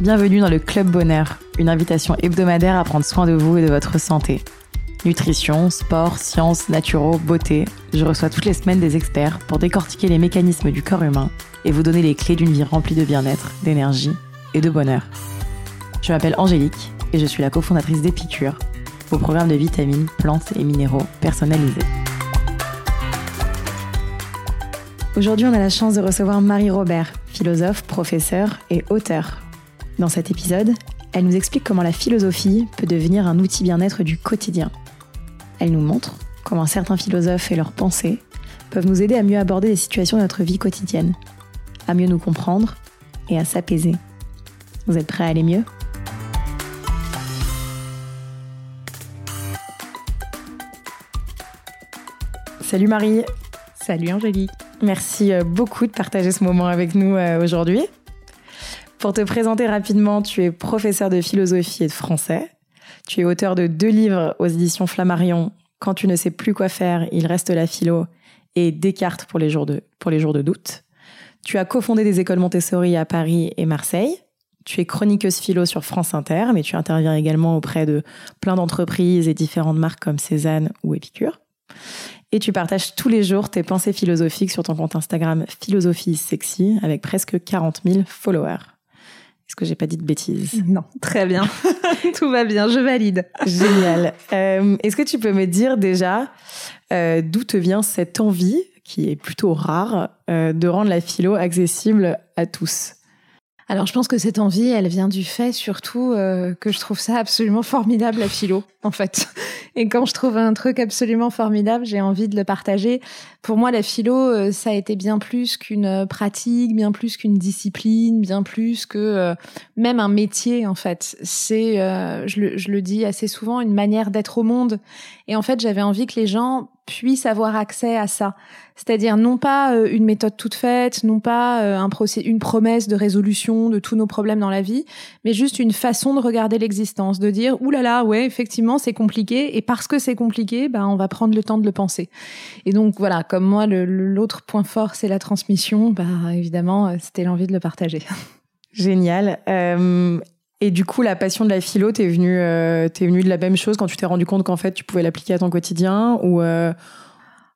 Bienvenue dans le Club Bonheur, une invitation hebdomadaire à prendre soin de vous et de votre santé. Nutrition, sport, sciences, naturaux, beauté, je reçois toutes les semaines des experts pour décortiquer les mécanismes du corps humain et vous donner les clés d'une vie remplie de bien-être, d'énergie et de bonheur. Je m'appelle Angélique et je suis la cofondatrice d'Épicure, vos programmes de vitamines, plantes et minéraux personnalisés. Aujourd'hui, on a la chance de recevoir Marie Robert, philosophe, professeure et auteur. Dans cet épisode, elle nous explique comment la philosophie peut devenir un outil bien-être du quotidien. Elle nous montre comment certains philosophes et leurs pensées peuvent nous aider à mieux aborder les situations de notre vie quotidienne, à mieux nous comprendre et à s'apaiser. Vous êtes prêts à aller mieux? Salut Marie Salut Angélique Merci euh, beaucoup de partager ce moment avec nous euh, aujourd'hui. Pour te présenter rapidement, tu es professeur de philosophie et de français. Tu es auteur de deux livres aux éditions Flammarion, Quand tu ne sais plus quoi faire, il reste la philo et Descartes pour les jours de, pour les jours de doute. Tu as cofondé des écoles Montessori à Paris et Marseille. Tu es chroniqueuse philo sur France Inter, mais tu interviens également auprès de plein d'entreprises et différentes marques comme Cézanne ou Épicure. Et tu partages tous les jours tes pensées philosophiques sur ton compte Instagram Philosophie Sexy avec presque 40 000 followers. Est-ce que j'ai pas dit de bêtises? Non, très bien. Tout va bien, je valide. Génial. Euh, Est-ce que tu peux me dire déjà euh, d'où te vient cette envie, qui est plutôt rare, euh, de rendre la philo accessible à tous? Alors je pense que cette envie, elle vient du fait surtout euh, que je trouve ça absolument formidable la philo, en fait. Et quand je trouve un truc absolument formidable, j'ai envie de le partager. Pour moi, la philo, euh, ça a été bien plus qu'une pratique, bien plus qu'une discipline, bien plus que euh, même un métier, en fait. C'est, je le, je le dis assez souvent, une manière d'être au monde. Et en fait, j'avais envie que les gens puissent avoir accès à ça. C'est-à-dire non pas euh, une méthode toute faite, non pas euh, un procès, une promesse de résolution de tous nos problèmes dans la vie, mais juste une façon de regarder l'existence, de dire ouh là là, ouais, effectivement, c'est compliqué, et parce que c'est compliqué, ben on va prendre le temps de le penser. Et donc voilà, comme moi, l'autre point fort, c'est la transmission. Bah évidemment, euh, c'était l'envie de le partager. Génial. Euh, et du coup, la passion de la philo, t'es venue, euh, t'es venue de la même chose quand tu t'es rendu compte qu'en fait, tu pouvais l'appliquer à ton quotidien ou euh...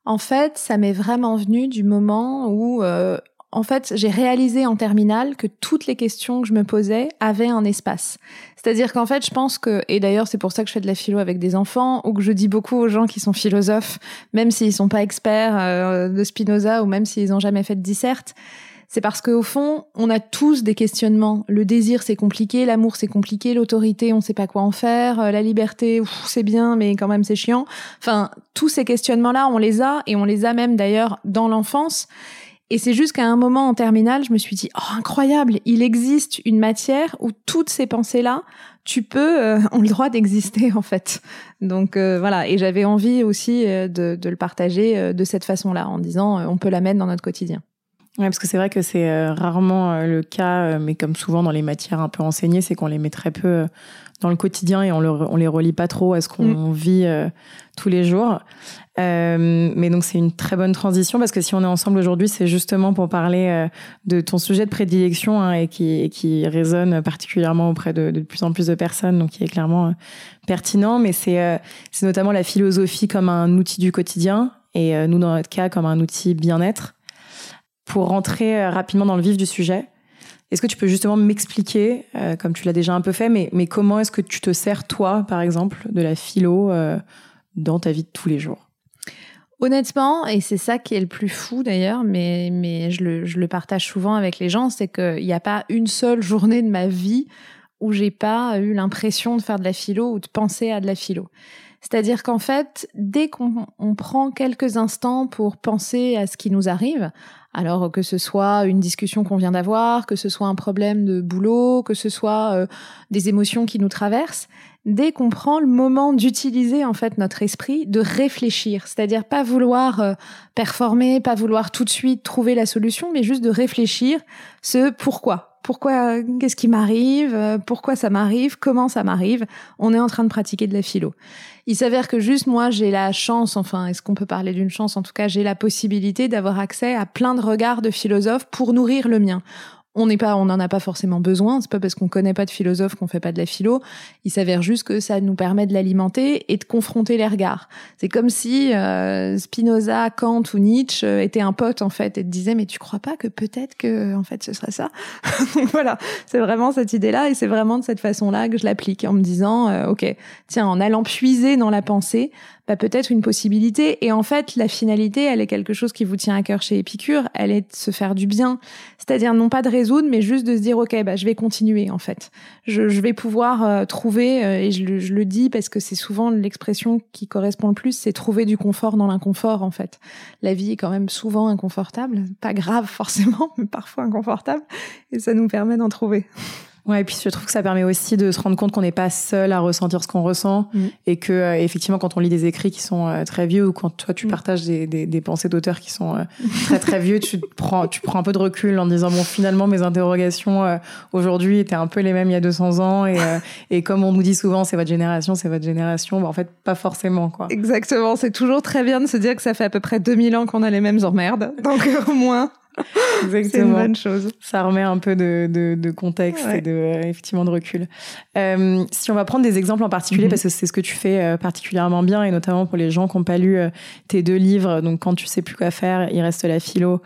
En fait, ça m'est vraiment venu du moment où, euh, en fait, j'ai réalisé en terminale que toutes les questions que je me posais avaient un espace. C'est-à-dire qu'en fait, je pense que, et d'ailleurs, c'est pour ça que je fais de la philo avec des enfants, ou que je dis beaucoup aux gens qui sont philosophes, même s'ils sont pas experts euh, de Spinoza, ou même s'ils ont jamais fait de disserte, c'est parce qu'au fond, on a tous des questionnements. Le désir, c'est compliqué, l'amour, c'est compliqué, l'autorité, on sait pas quoi en faire, euh, la liberté, c'est bien, mais quand même, c'est chiant. Enfin, tous ces questionnements-là, on les a, et on les a même d'ailleurs dans l'enfance. Et c'est juste qu'à un moment en terminale, je me suis dit, oh incroyable, il existe une matière où toutes ces pensées-là, tu peux, euh, ont le droit d'exister en fait. Donc euh, voilà, et j'avais envie aussi de, de, le partager de cette façon-là, en disant, on peut la mettre dans notre quotidien. Parce que c'est vrai que c'est euh, rarement euh, le cas, euh, mais comme souvent dans les matières un peu enseignées, c'est qu'on les met très peu dans le quotidien et on, le, on les relie pas trop à ce qu'on mm. vit tous les jours. mais donc c'est une très bonne transition parce que si on est ensemble aujourd'hui, c'est justement pour parler de ton sujet de prédilection hein, et, qui, et qui résonne particulièrement auprès de, de, plus en plus de personnes, donc qui est clairement pertinent. Mais c'est notamment la philosophie comme un outil du quotidien et nous dans notre cas comme un outil bien-être pour rentrer euh, rapidement dans le vif du sujet, est-ce que tu peux justement m'expliquer, euh, comme tu l'as déjà un peu fait, mais, mais comment est-ce que tu te sers, toi, par exemple, de la philo euh, dans ta vie de tous les jours? Honnêtement, et c'est ça qui est le plus fou d'ailleurs, mais, mais je, le, je le partage souvent avec les gens, c'est qu'il n'y a pas une seule journée de ma vie où j'ai pas eu l'impression de faire de la philo ou de penser à de la philo. C'est-à-dire qu'en fait, dès qu'on prend quelques instants pour penser à ce qui nous arrive, alors que ce soit une discussion qu'on vient d'avoir, que ce soit un problème de boulot, que ce soit euh, des émotions qui nous traversent, dès qu'on prend le moment d'utiliser en fait notre esprit, de réfléchir, c'est-à-dire pas vouloir euh, performer, pas vouloir tout de suite trouver la solution, mais juste de réfléchir ce pourquoi. Pourquoi, qu'est-ce qui m'arrive, pourquoi ça m'arrive, comment ça m'arrive. On est en train de pratiquer de la philo. Il s'avère que juste moi, j'ai la chance, enfin, est-ce qu'on peut parler d'une chance? En tout cas, j'ai la possibilité d'avoir accès à plein de regards de philosophes pour nourrir le mien. On n'est pas, on n'en a pas forcément besoin. C'est pas parce qu'on connaît pas de philosophe qu'on fait pas de la philo. Il s'avère juste que ça nous permet de l'alimenter et de confronter les regards. C'est comme si euh, Spinoza, Kant ou Nietzsche euh, étaient un pote en fait et te disaient mais tu crois pas que peut-être que en fait ce serait ça? voilà, c'est vraiment cette idée-là et c'est vraiment de cette façon-là que je l'applique en me disant euh, ok tiens en allant puiser dans la pensée bah, peut-être une possibilité. Et en fait, la finalité, elle est quelque chose qui vous tient à cœur chez Épicure, elle est de se faire du bien. C'est-à-dire non pas de résoudre, mais juste de se dire, OK, bah, je vais continuer, en fait. Je, je vais pouvoir euh, trouver, euh, et je le, je le, dis parce que c'est souvent l'expression qui correspond le plus, c'est trouver du confort dans l'inconfort, en fait. La vie est quand même souvent inconfortable, pas grave forcément, mais parfois inconfortable, et ça nous permet d'en trouver. Ouais, et puis je trouve que ça permet aussi de se rendre compte qu'on n'est pas seul à ressentir ce qu'on ressent mm. et que euh, effectivement quand on lit des écrits qui sont euh, très vieux ou quand toi tu mm. partages des, des, des pensées d'auteurs qui sont euh, très très vieux, tu prends tu prends un peu de recul en disant bon finalement mes interrogations aujourd'hui étaient un peu les mêmes il y a 200 ans et et comme on nous dit souvent c'est votre génération, c'est votre génération, bah, en fait pas forcément quoi. Exactement, c'est toujours très bien de se dire que ça fait à peu près 2000 ans qu'on a les mêmes emmerdes. Donc au moins c'est une bonne chose. Ça remet un peu de, de, de contexte et de, euh, effectivement de recul. Euh, si on va prendre des exemples en particulier, mhm. parce que c'est ce que tu fais euh, particulièrement bien, et notamment pour les gens qui n'ont pas lu tes deux livres, donc quand tu sais plus quoi faire, il reste la philo,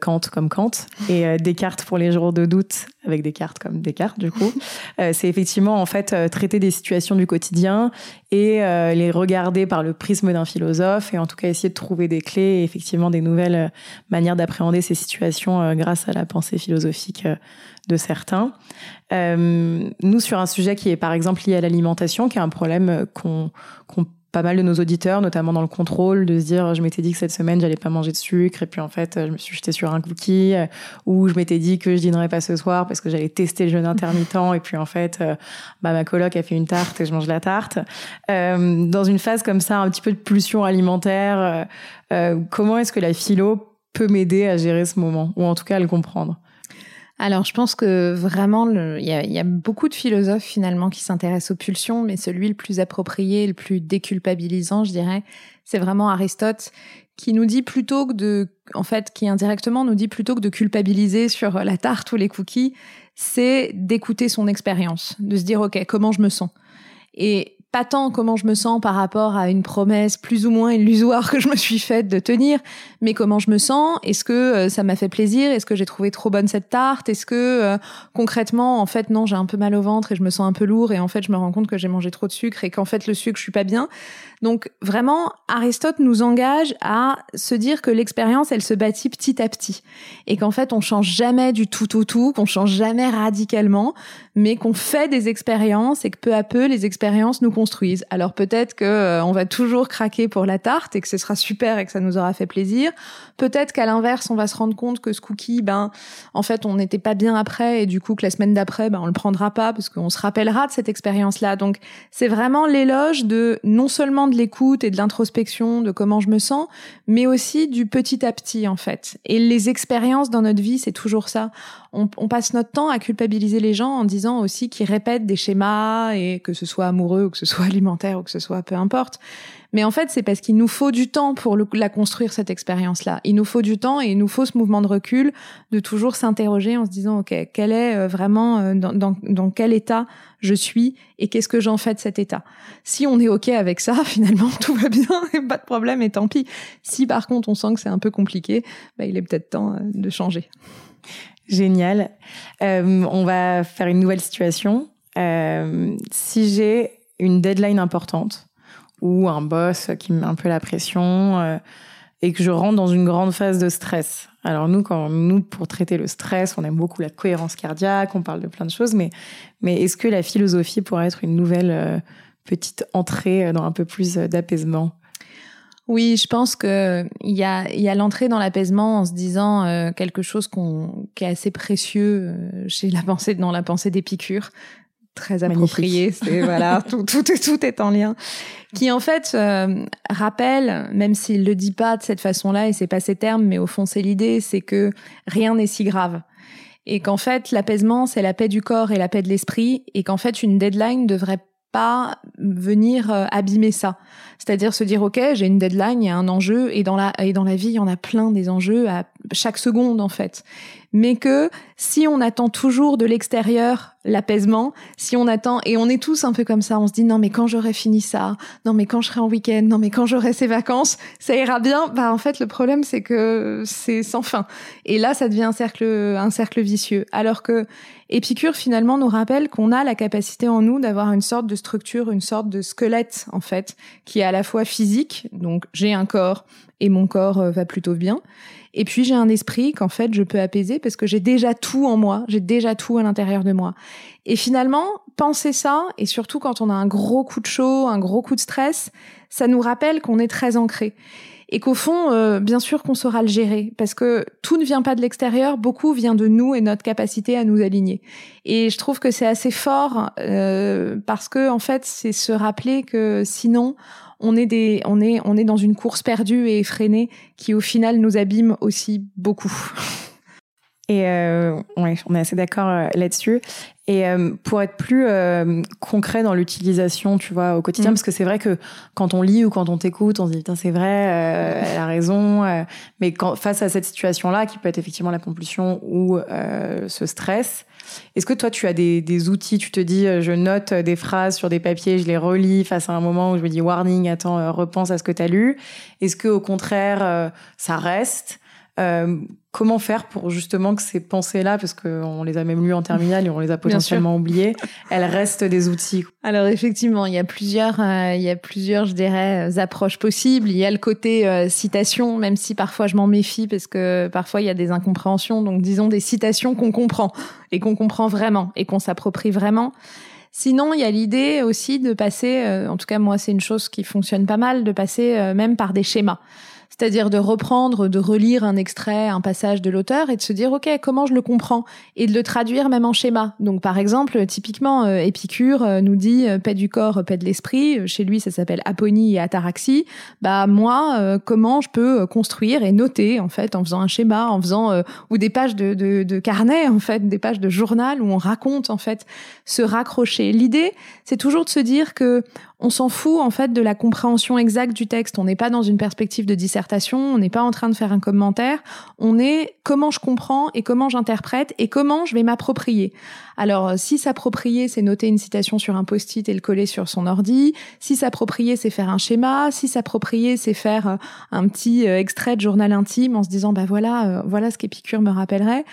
Kant comme Kant, et Descartes pour les jours de doute, avec des cartes comme Descartes du coup. c'est effectivement en fait traiter des situations du quotidien et les regarder par le prisme d'un philosophe, et en tout cas essayer de trouver des clés et effectivement des nouvelles manières d'appréhender ces situations euh, grâce à la pensée philosophique euh, de certains. Euh, nous, sur un sujet qui est par exemple lié à l'alimentation, qui est un problème qu'ont pas mal de nos auditeurs, notamment dans le contrôle, de se dire je m'étais dit que cette semaine j'allais pas manger de sucre et puis en fait je me suis jeté sur un cookie ou je m'étais dit que je dînerais pas ce soir parce que j'allais tester le jeûne intermittent et puis en fait bah ma coloc a fait une tarte et je mange la tarte. dans une phase comme ça, un petit peu de pulsion alimentaire, comment est-ce que la philo peut m'aider à gérer ce moment, ou en tout cas à le comprendre? Alors, je pense que vraiment, il y, a beaucoup de philosophes finalement qui s'intéressent aux pulsions, mais celui le plus approprié, le plus déculpabilisant, je dirais, c'est vraiment Aristote, qui nous dit plutôt que de, en fait, qui indirectement nous dit plutôt que de culpabiliser sur la tarte ou les cookies, c'est d'écouter son expérience, de se dire, OK, comment je me sens? Pas tant comment je me sens par rapport à une promesse plus ou moins illusoire que je me suis faite de tenir, mais comment je me sens. Est-ce que euh, ça m'a fait plaisir Est-ce que j'ai trouvé trop bonne cette tarte Est-ce que euh, concrètement, en fait, non, j'ai un peu mal au ventre et je me sens un peu lourd et en fait, je me rends compte que j'ai mangé trop de sucre et qu'en fait, le sucre, je suis pas bien. Donc vraiment, Aristote nous engage à se dire que l'expérience, elle se bâtit petit à petit et qu'en fait, on change jamais du tout au tout, qu'on change jamais radicalement, mais qu'on fait des expériences et que peu à peu, les expériences nous Alors peut-être que euh, on va toujours craquer pour la tarte et que ce sera super et que ça nous aura fait plaisir. Peut-être qu'à l'inverse, on va se rendre compte que ce cookie, ben, en fait, on n'était pas bien après et du coup que la semaine d'après, ben, on le prendra pas parce qu'on se rappellera de cette expérience-là. Donc c'est vraiment l'éloge de non seulement de l'écoute et de l'introspection de comment je me sens, mais aussi du petit à petit en fait. Et les expériences dans notre vie, c'est toujours ça. On, on, passe notre temps à culpabiliser les gens en disant aussi qu'ils répètent des schémas et que ce soit amoureux ou que ce soit alimentaire ou que ce soit peu importe. Mais en fait, c'est parce qu'il nous faut du temps pour la construire, cette expérience-là. Il nous faut du temps et il nous faut ce mouvement de recul, de toujours s'interroger en se disant, OK, quel est euh, vraiment, euh, dans, dans, dans quel état je suis et qu'est-ce que j'en fais de cet état? Si on est OK avec ça, finalement, tout va bien et pas de problème et tant pis. Si par contre, on sent que c'est un peu compliqué, bah, il est peut-être temps euh, de changer. Génial. Euh, on va faire une nouvelle situation. Euh, si j'ai une deadline importante, ou un boss qui me met un peu la pression euh, et que je rentre dans une grande phase de stress. Alors nous, quand nous pour traiter le stress, on aime beaucoup la cohérence cardiaque, on parle de plein de choses, mais mais est-ce que la philosophie pourrait être une nouvelle euh, petite entrée dans un peu plus d'apaisement? Oui, je pense que il y a, y a l'entrée dans l'apaisement en se disant euh, quelque chose qu'on, qui est assez précieux chez la pensée, dans la pensée d'Épicure, très approprié. C'est voilà, tout, tout, est, tout est en lien. Qui en fait euh, rappelle, même s'il le dit pas de cette façon-là et c'est pas ses termes, mais au fond c'est l'idée, c'est que rien n'est si grave et qu'en fait l'apaisement c'est la paix du corps et la paix de l'esprit et qu'en fait une deadline devrait pas venir euh, abîmer ça. C'est-à-dire se dire ok j'ai une deadline, il y a un enjeu et dans la et dans la vie il y en a plein des enjeux à chaque seconde en fait mais que si on attend toujours de l'extérieur l'apaisement, si on attend et on est tous un peu comme ça, on se dit non mais quand j'aurai fini ça, non mais quand je serai en week-end, non mais quand j'aurai ces vacances, ça ira bien. Bah en fait le problème c'est que c'est sans fin et là ça devient un cercle un cercle vicieux. Alors que Épicure finalement nous rappelle qu'on a la capacité en nous d'avoir une sorte de structure, une sorte de squelette en fait, qui est à la fois physique, donc j'ai un corps et mon corps euh, va plutôt bien, et puis j'ai un esprit qu'en fait je peux apaiser parce que j'ai déjà tout en moi, j'ai déjà tout à l'intérieur de moi. Et finalement, penser ça, et surtout quand on a un gros coup de chaud, un gros coup de stress, ça nous rappelle qu'on est très ancré. Et qu'au fond, euh, bien sûr qu'on saura le gérer, parce que tout ne vient pas de l'extérieur, beaucoup vient de nous et notre capacité à nous aligner. Et je trouve que c'est assez fort, euh, parce que en fait, c'est se rappeler que sinon, on est des, on est, on est dans une course perdue et effrénée qui au final nous abîme aussi beaucoup. Et euh, ouais, on est assez d'accord euh, là-dessus. Et euh, pour être plus euh, concret dans l'utilisation, tu vois, au quotidien, mm. parce que c'est vrai que quand on lit ou quand on t'écoute, on se dit putain c'est vrai, euh, elle a raison. mais quand face à cette situation-là, qui peut être effectivement la compulsion ou ce stress, est-ce que toi tu as des, outils Tu te dis, je note des phrases sur des papiers, je les relis face à un moment où je me dis warning, attends, repense à ce que tu as lu. Est-ce que au contraire, ça reste? Euh, comment faire pour justement que ces pensées-là, parce qu'on les a même lues en terminale et on les a potentiellement oubliées, elles restent des outils Alors effectivement, il y a plusieurs, euh, il y a plusieurs, je dirais, euh, approches possibles. Il y a le côté citation, même si parfois je m'en méfie parce que parfois il y a des incompréhensions. Donc disons des citations qu'on comprend et qu'on comprend vraiment et qu'on s'approprie vraiment. Sinon, il y a l'idée aussi de passer, en tout cas moi c'est une chose qui fonctionne pas mal, de passer même par des schémas c'est-à-dire de reprendre, de relire un extrait, un passage de l'auteur et de se dire ok comment je le comprends et de le traduire même en schéma. Donc par exemple typiquement euh, Épicure euh, nous dit euh, paix du corps, paix de l'esprit. Chez lui ça s'appelle aponie et ataraxie. Bah moi comment je peux construire et noter en fait en faisant un schéma, en faisant ou des pages de, de, de carnet en fait, des pages de journal où on raconte en fait se raccrocher. L'idée c'est toujours de se dire que on s'en fout en fait de la compréhension exacte du texte. On n'est pas dans une perspective de dissertation, on n'est pas en train de faire un commentaire. On est comment je comprends et comment j'interprète et comment je vais m'approprier. Alors euh, si s'approprier, c'est noter une citation sur un post-it et le coller sur son ordi. Si s'approprier, c'est faire un schéma. Si s'approprier, c'est faire euh, un petit euh, extrait de journal intime en se disant bah voilà, voilà ce qu'Épicure me rappellerait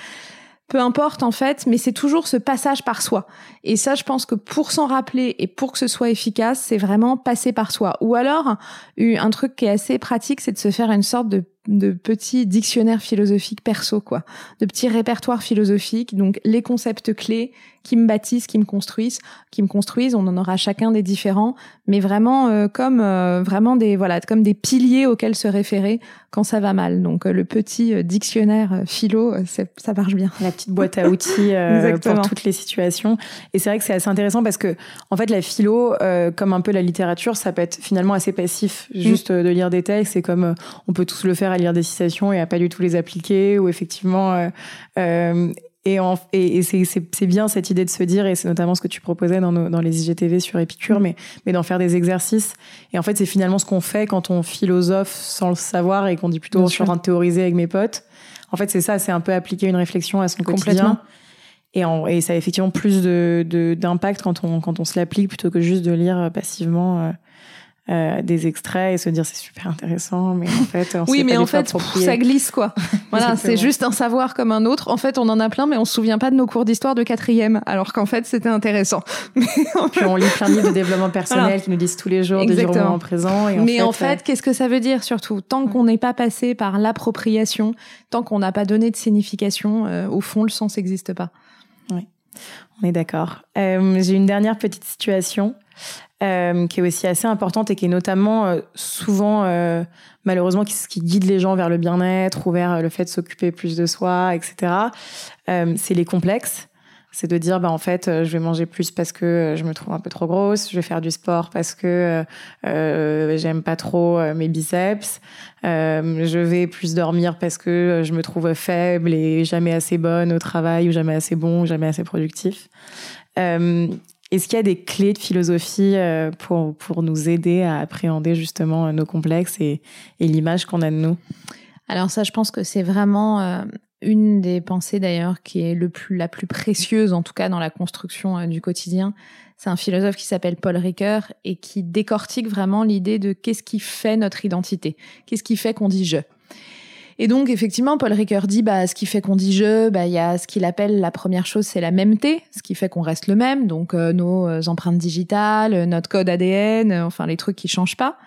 peu importe en fait, mais c'est toujours ce passage par soi. Et ça, je pense que pour s'en rappeler et pour que ce soit efficace, c'est vraiment passer par soi. Ou alors, un truc qui est assez pratique, c'est de se faire une sorte de de petits dictionnaires philosophiques perso, quoi, de petits répertoires philosophiques, donc les concepts clés qui me bâtissent, qui me construisent, qui me construisent. On en aura chacun des différents, mais vraiment euh, comme euh, vraiment des voilà comme des piliers auxquels se référer quand ça va mal. Donc euh, le petit dictionnaire philo, ça marche bien. La petite boîte à outils pour toutes les situations. Et c'est vrai que c'est assez intéressant parce que en fait la philo, comme un peu la littérature, ça peut être finalement assez passif, mm. juste de lire des textes. C'est comme on peut tous le faire lire des citations et à pas du tout les appliquer ou effectivement euh, euh, et, et, c'est bien cette idée de se dire, et c'est notamment ce que tu proposais dans, dans les IGTV sur Épicure, mais, mais d'en faire des exercices. Et en fait, c'est finalement ce qu'on fait quand on philosophe sans le savoir et qu'on dit plutôt je suis en train de théoriser avec mes potes. En fait, c'est ça, c'est un peu appliquer une réflexion à son quotidien. Et, en, et ça a effectivement plus d'impact de, d'impact quand, on, quand on se l'applique plutôt que juste de lire passivement. Euh, euh, des extraits et se dire c'est super intéressant, mais en fait, on oui, mais en fait, ça glisse quoi. voilà, c'est juste un savoir comme un autre. En fait, on en a plein, mais on se souvient pas de nos cours d'histoire de quatrième, alors qu'en fait, c'était intéressant. Puis on lit plein de livres de développement personnel qui nous disent tous les jours des du moment présent. Et en mais en fait, euh, qu'est-ce que ça veut dire surtout? Tant qu'on n'est pas passé par l'appropriation, tant qu'on n'a pas donné de signification, euh, au fond, le sens n'existe pas. Oui, on est d'accord. J'ai une dernière petite situation. Euh, qui est aussi assez importante et qui est notamment euh, souvent, euh, malheureusement, qui, qui, guide les gens vers le bien-être ou vers le fait de s'occuper plus de soi, etc. c'est les complexes. C'est de dire, bah, en fait, je vais manger plus parce que je me trouve un peu trop grosse, je vais faire du sport parce que j'aime pas trop mes biceps, je vais plus dormir parce que je me trouve faible et jamais assez bonne au travail ou jamais assez bon ou jamais assez productif. Est-ce qu'il y a des clés de philosophie euh, pour, pour nous aider à appréhender justement nos complexes et, et l'image qu'on a de nous? Alors ça, je pense que c'est vraiment euh, une des pensées d'ailleurs qui est le plus, la plus précieuse, en tout cas dans la construction euh, du quotidien. C'est un philosophe qui s'appelle Paul Ricoeur et qui décortique vraiment l'idée de qu'est-ce qui fait notre identité, qu'est-ce qui fait qu'on dit je. Et donc, effectivement, Paul Ricoeur dit, bah, ce qui fait qu'on dit je, bah, il y a ce qu'il appelle la première chose, c'est la mêmeté, ce qui fait qu'on reste le même. Donc, euh, nos euh, empreintes digitales, euh, notre code ADN, enfin, les trucs qui changent pas.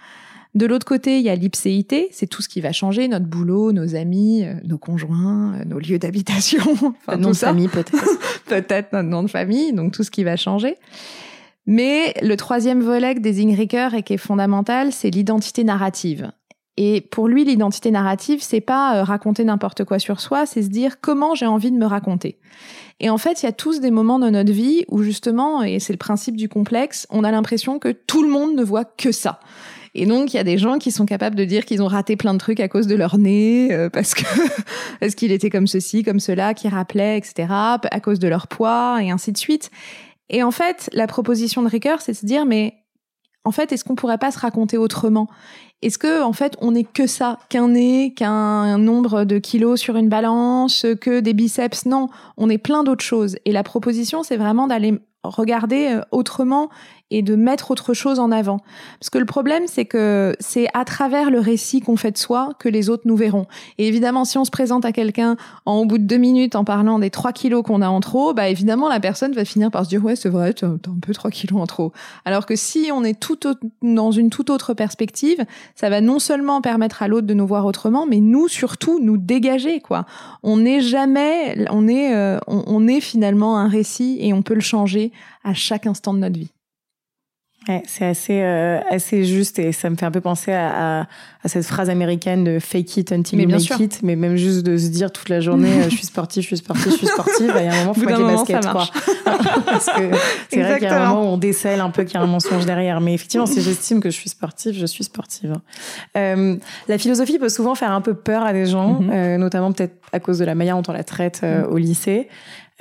De l'autre côté, il y a l'ipséité, c'est tout ce qui va changer, notre boulot, nos amis, nos conjoints, nos lieux d'habitation, enfin, nom de famille peut-être. peut-être notre nom de famille, donc tout ce qui va changer. Mais le troisième volet des désigne Ricoeur et qui est fondamental, c'est l'identité narrative. Et pour lui, l'identité narrative, c'est pas euh, raconter n'importe quoi sur soi, c'est se dire comment j'ai envie de me raconter. Et en fait, il y a tous des moments dans notre vie où justement, et c'est le principe du complexe, on a l'impression que tout le monde ne voit que ça. Et donc, il y a des gens qui sont capables de dire qu'ils ont raté plein de trucs à cause de leur nez, euh, parce que parce qu'il était comme ceci, comme cela, qui rappelait, etc., à cause de leur poids, et ainsi de suite. Et en fait, la proposition de Ricoeur, c'est de se dire, mais en fait, est-ce qu'on pourrait pas se raconter autrement? Est-ce que en fait, on n'est que ça, qu'un nez, qu'un nombre de kilos sur une balance, que des biceps? Non, on est plein d'autres choses. Et la proposition, c'est vraiment d'aller regarder euh, autrement et de mettre autre chose en avant. Parce que le problème, c'est que c'est à travers le récit qu'on fait de soi que les autres nous verront. Et évidemment, si on se présente à quelqu'un en au bout de deux minutes en parlant des trois kilos qu'on a en trop, bah évidemment, la personne va finir par se dire ouais, c'est vrai, t'as un peu trois kilos en trop. Alors que si on est tout dans une toute autre perspective, ça va non seulement permettre à l'autre de nous voir autrement, mais nous surtout nous dégager quoi. On n'est jamais, on est, euh, on est finalement un récit et on peut le changer à chaque instant de notre vie. Ouais, c'est assez euh, assez juste et ça me fait un peu penser à, à, à cette phrase américaine de fake it until you make it, mais même juste de se dire toute la journée je suis sportive, je suis sportive, je suis sportive, il y a un moment faut mettre les baskets quoi. Parce que c'est vrai qu'il y a un moment où on décèle un peu qu'il y a un mensonge derrière, mais effectivement si j'estime que je suis sportive, je suis sportive. Euh, la philosophie peut souvent faire un peu peur à des gens, mm-hmm. euh, notamment peut-être à cause de la manière dont on la traite euh, mm. au lycée.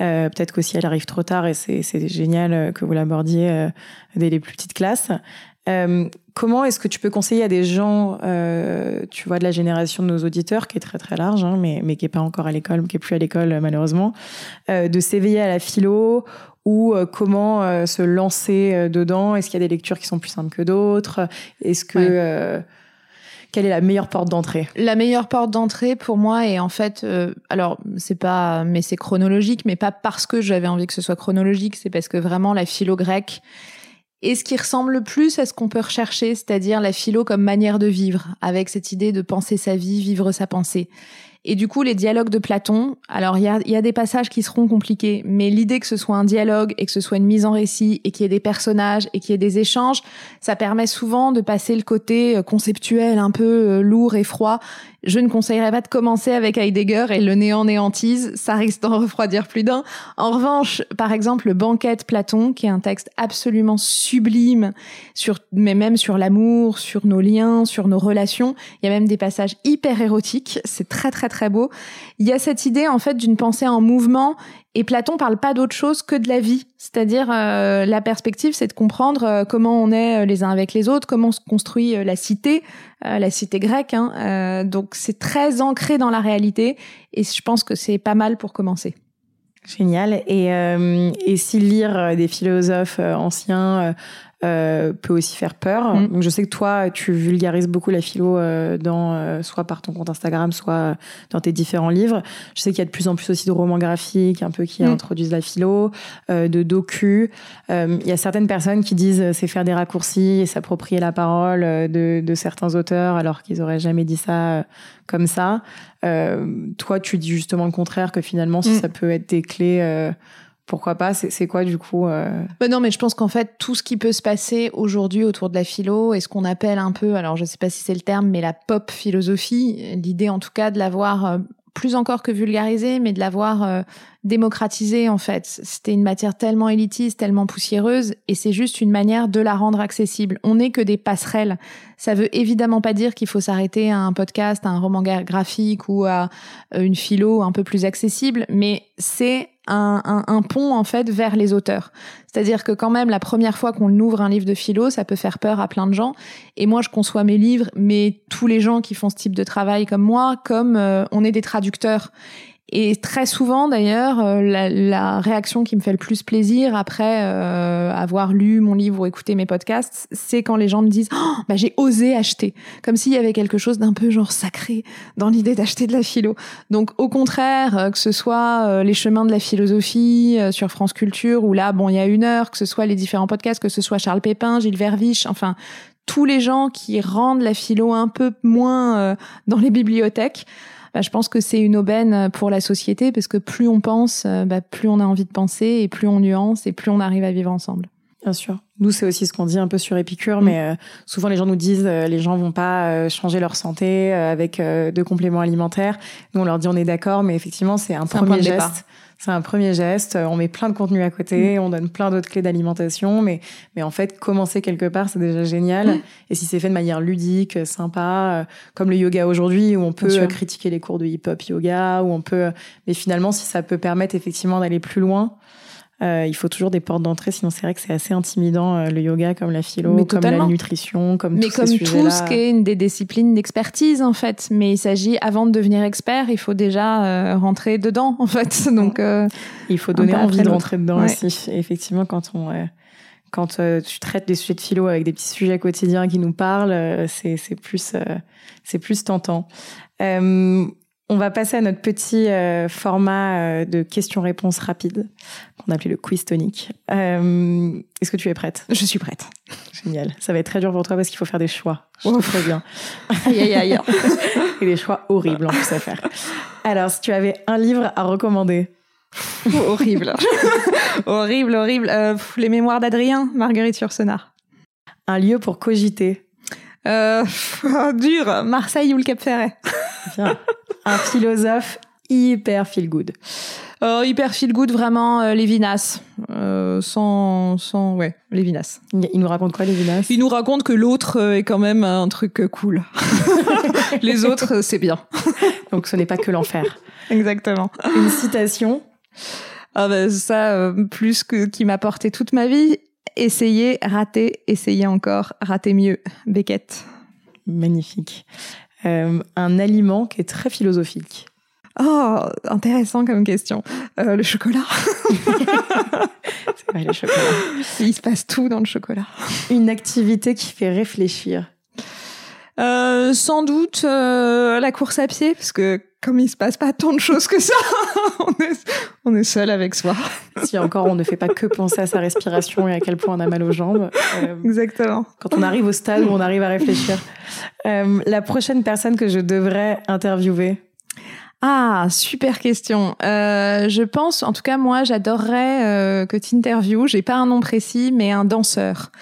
Euh, peut-être qu'aussi elle arrive trop tard et c'est génial euh, que vous l'abordiez euh, dès les plus petites classes. comment est-ce que tu peux conseiller à des gens, tu vois, de la génération de nos auditeurs, qui est très très large, hein, mais, mais qui est pas encore à l'école, qui est plus à l'école malheureusement, de s'éveiller à la philo ou comment se lancer dedans? Est-ce qu'il y a des lectures qui sont plus simples que d'autres? Est-ce que quelle est la meilleure porte d'entrée? La meilleure porte d'entrée pour moi est en fait, euh, alors c'est pas, mais c'est chronologique, mais pas parce que j'avais envie que ce soit chronologique, c'est parce que vraiment la philo grecque est ce qui ressemble le plus à ce qu'on peut rechercher, c'est-à-dire la philo comme manière de vivre, avec cette idée de penser sa vie, vivre sa pensée. Et du coup, les dialogues de Platon, alors il y a, y a, des passages qui seront compliqués, mais l'idée que ce soit un dialogue et que ce soit une mise en récit et qu'il y ait des personnages et qu'il y ait des échanges, ça permet souvent de passer le côté euh, conceptuel un peu euh, lourd et froid je ne conseillerais pas de commencer avec Heidegger et le néant néantise, ça risque d'en refroidir plus d'un. En revanche, par exemple, le banquet de Platon, qui est un texte absolument sublime, sur, mais même sur l'amour, sur nos liens, sur nos relations. Il y a même des passages hyper érotiques. C'est très très très beau. Il y a cette idée en fait d'une pensée en mouvement et Platon parle pas d'autre chose que de la vie, c'est-à-dire euh, la perspective, c'est de comprendre euh, comment on est euh, les uns avec les autres, comment se construit la cité, la cité grecque. Hein, donc c'est très ancré dans la réalité, et je pense que c'est pas mal pour commencer. Génial. Et, et si lire des philosophes anciens euh, peut aussi faire peur. Mm. Donc je sais que toi, tu vulgarises beaucoup la philo euh, dans euh, soit par ton compte Instagram, soit dans tes différents livres. Je sais qu'il y a de plus en plus aussi de romans graphiques, un peu qui mm. introduisent la philo, de docu. Il y a certaines personnes qui disent c'est faire des raccourcis et s'approprier la parole de, de, certains auteurs alors qu'ils auraient jamais dit ça comme ça. toi, tu dis justement le contraire que finalement, si mm. ça peut être des clés pourquoi pas C'est quoi du coup euh... bah Non, mais je pense qu'en fait, tout ce qui peut se passer aujourd'hui autour de la philo est ce qu'on appelle un peu, alors je ne sais pas si c'est le terme, mais la pop philosophie, l'idée en tout cas de l'avoir euh, plus encore que vulgarisé, mais de l'avoir euh, démocratisé en fait. C'était une matière tellement élitiste, tellement poussiéreuse, et c'est juste une manière de la rendre accessible. On n'est que des passerelles. Ça veut évidemment pas dire qu'il faut s'arrêter à un podcast, à un roman graphique ou à une philo un peu plus accessible, mais c'est un, un, pont en fait vers les auteurs. C'est-à-dire que quand même la première fois qu'on ouvre un livre de philo, ça peut faire peur à plein de gens. Et moi, je conçois mes livres, mais tous les gens qui font ce type de travail comme moi, comme euh, on est des traducteurs. Et très souvent, d'ailleurs, euh, la, la, réaction qui me fait le plus plaisir après euh, avoir lu mon livre ou écouté mes podcasts, c'est quand les gens me disent oh, bah, j'ai osé acheter, comme s'il y avait quelque chose d'un peu genre sacré dans l'idée d'acheter de la philo. Donc au contraire, euh, que ce soit les chemins de la philosophie sur France Culture, ou là, bon, il y a une heure, que ce soit les différents podcasts, que ce soit Charles Pépin, Gilles Verviche, enfin tous les gens qui rendent la philo un peu moins dans les bibliothèques. Bah, je pense que c'est une aubaine pour la société parce que plus on pense, euh, bah, plus on a envie de penser et plus on nuance et plus on arrive à vivre ensemble. Bien sûr. Nous, c'est aussi ce qu'on dit un peu sur Épicure, mm. mais euh, souvent les gens nous disent euh, les gens vont pas changer leur santé avec de compléments alimentaires. Nous, on leur dit on est d'accord, mais effectivement, c'est un premier geste. C'est un premier geste. On met plein de contenu à côté, mm. on donne plein d'autres clés d'alimentation, mais mais en fait, commencer quelque part, c'est déjà génial. Mm. Et si c'est fait de manière ludique, sympa, euh, comme le yoga aujourd'hui, où on peut euh, critiquer les cours de hip-hop yoga, où on peut, mais finalement, si ça peut permettre effectivement d'aller plus loin, euh, il faut toujours des portes d'entrée, sinon c'est vrai que c'est assez intimidant euh, le yoga, comme la philo, comme la nutrition, comme Mais comme ces tout ce qui est une des disciplines d'expertise en fait. Mais il s'agit, avant de devenir expert, il faut déjà euh, rentrer dedans en fait. Donc il faut donner envie de rentrer dedans aussi. effectivement, quand on quand tu traites des sujets de philo avec des petits sujets quotidiens qui nous parlent, c'est plus c'est plus tentant. On va passer à notre petit euh, format euh, de questions-réponses rapides qu'on appelait le quiz tonique. Euh, est-ce que tu es prête? Je suis prête. Génial. Ça va être très dur pour toi parce qu'il faut faire des choix. Je te très bien. Aïe, aïe, aïe. Et des choix horribles en plus à faire. Alors, si tu avais un livre à recommander. horrible. horrible, horrible. les mémoires d'Adrien, Marguerite Yourcenar. Un lieu pour cogiter. dur. Marseille ou le Cap Ferret un philosophe hyper feel good. Euh, hyper feel good, vraiment euh, Lévinas. Euh, sans, sans, ouais, Lévinas. Il nous raconte quoi, Lévinas? Il nous raconte que l'autre euh, est quand même un truc cool. Les autres, c'est bien. Donc ce n'est pas que l'enfer. Exactement. Une citation? Ah ben ça, plus que qui m'a porté toute ma vie. Essayez, rater, essayez encore, rater mieux. Beckett. Magnifique. Euh, un aliment qui est très philosophique Oh, intéressant comme question. Euh, le chocolat. c'est vrai, le chocolat. Il se passe tout dans le chocolat. Une activité qui fait réfléchir. Euh, sans doute la course à pied, parce que comme il se passe pas tant de choses que ça, on, est, on est seul avec soi. Si encore on ne fait pas que penser à sa respiration et à quel point on a mal aux jambes. Euh, Exactement. Quand on arrive au stade où on arrive à réfléchir. Euh, la prochaine personne que je devrais interviewer. Ah, super question. Euh, je pense, en tout cas moi, j'adorerais euh, que tu interviews, j'ai pas un nom précis, mais un danseur.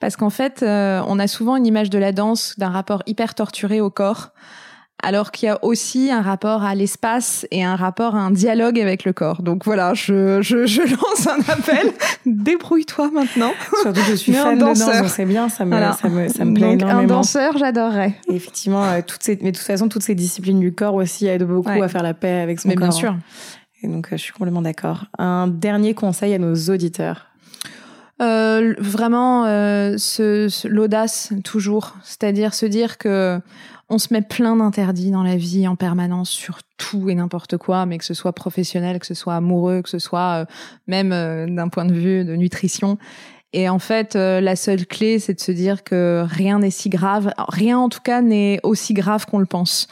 Parce qu'en fait, euh, on a souvent une image de la danse d'un rapport hyper torturé au corps alors qu'il y a aussi un rapport à l'espace et un rapport à un dialogue avec le corps. Donc voilà, je, je, je lance un appel. Débrouille-toi maintenant. Surtout que je suis fan de danse, c'est bien, ça me, ça me, ça me plaît donc, énormément. Un danseur, j'adorerais. Effectivement, euh, toutes ces, mais de toute façon, toutes ces disciplines du corps aussi aident beaucoup à faire la paix avec son mais corps. Bien sûr. Et donc, euh, je suis complètement d'accord. Un dernier conseil à nos auditeurs. Euh, vraiment, euh, ce, l'audace toujours, c'est-à-dire se dire que on se met plein d'interdits dans la vie en permanence sur tout et n'importe quoi, mais que ce soit professionnel, que ce soit amoureux, que ce soit euh, même euh, d'un point de vue de nutrition. Et en fait, euh, la seule clé, c'est de se dire que rien n'est si grave, rien en tout cas n'est aussi grave qu'on le pense.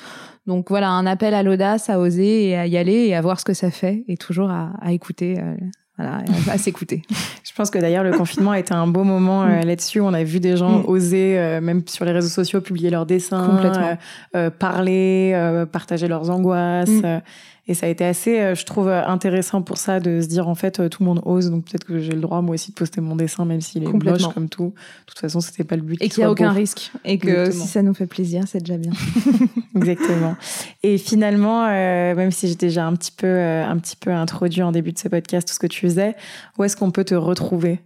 Donc voilà, un appel à l'audace, à oser et à y aller et à voir ce que ça fait et toujours à, à écouter voilà, à s'écouter. Je pense que d'ailleurs le confinement a été un beau moment euh, mm. là-dessus. On a vu des gens mm. oser, euh, même sur les réseaux sociaux, publier leurs dessins, euh, parler, partager leurs angoisses. Et ça a été assez, euh, je trouve, intéressant pour ça de se dire en fait euh, tout le monde ose, donc peut-être que j'ai le droit moi aussi de poster mon dessin, même s'il est moche comme tout. De toute façon, c'était pas le but. Et qu'il n'y a aucun risque. Et que si ça nous fait plaisir, c'est déjà bien. Exactement. Et finalement, euh, même si j'étais déjà un petit peu, un petit peu introduit en début de ce podcast tout ce que tu faisais, où est-ce qu'on peut te retrouver?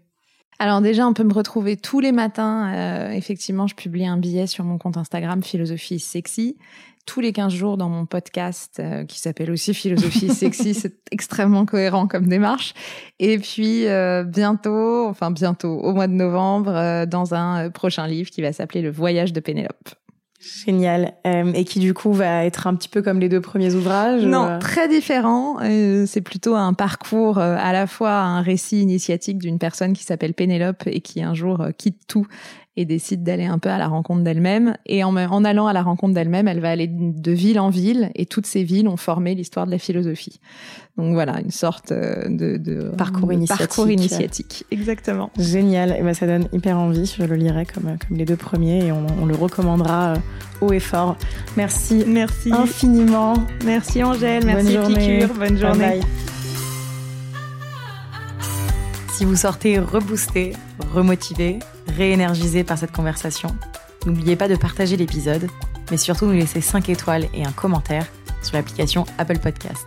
Alors déjà, on peut me retrouver tous les matins. Euh, effectivement, je publie un billet sur mon compte Instagram Philosophie Sexy. Tous les 15 jours dans mon podcast euh, qui s'appelle aussi Philosophie Sexy. C'est extrêmement cohérent comme démarche. Et puis euh, bientôt, enfin bientôt, au mois de novembre, dans un prochain livre qui va s'appeler Le voyage de Pénélope. Génial. Euh, et qui du coup va être un petit peu comme les deux premiers ouvrages Non, euh très différent. Euh, c'est plutôt un parcours à la fois un récit initiatique d'une personne qui s'appelle Pénélope et qui un jour quitte tout et décide d'aller un peu à la rencontre d'elle-même. Et en, en, allant à la rencontre d'elle-même, elle va aller de ville en ville, et toutes ces villes ont formé l'histoire de la philosophie. Donc voilà, une sorte euh, de, de parcours, initiatique. parcours initiatique. Exactement. Génial, et ben ça donne hyper envie. Je le lirai comme, comme les deux premiers et on, on le recommandera euh, haut et fort. Merci, merci infiniment. Merci Angèle, merci bonne journée. bonne journée. Si vous sortez reboosté, remotivé, réénergisé par cette conversation, n'oubliez pas de partager l'épisode, mais surtout nous laisser 5 étoiles et un commentaire sur l'application Apple Podcast.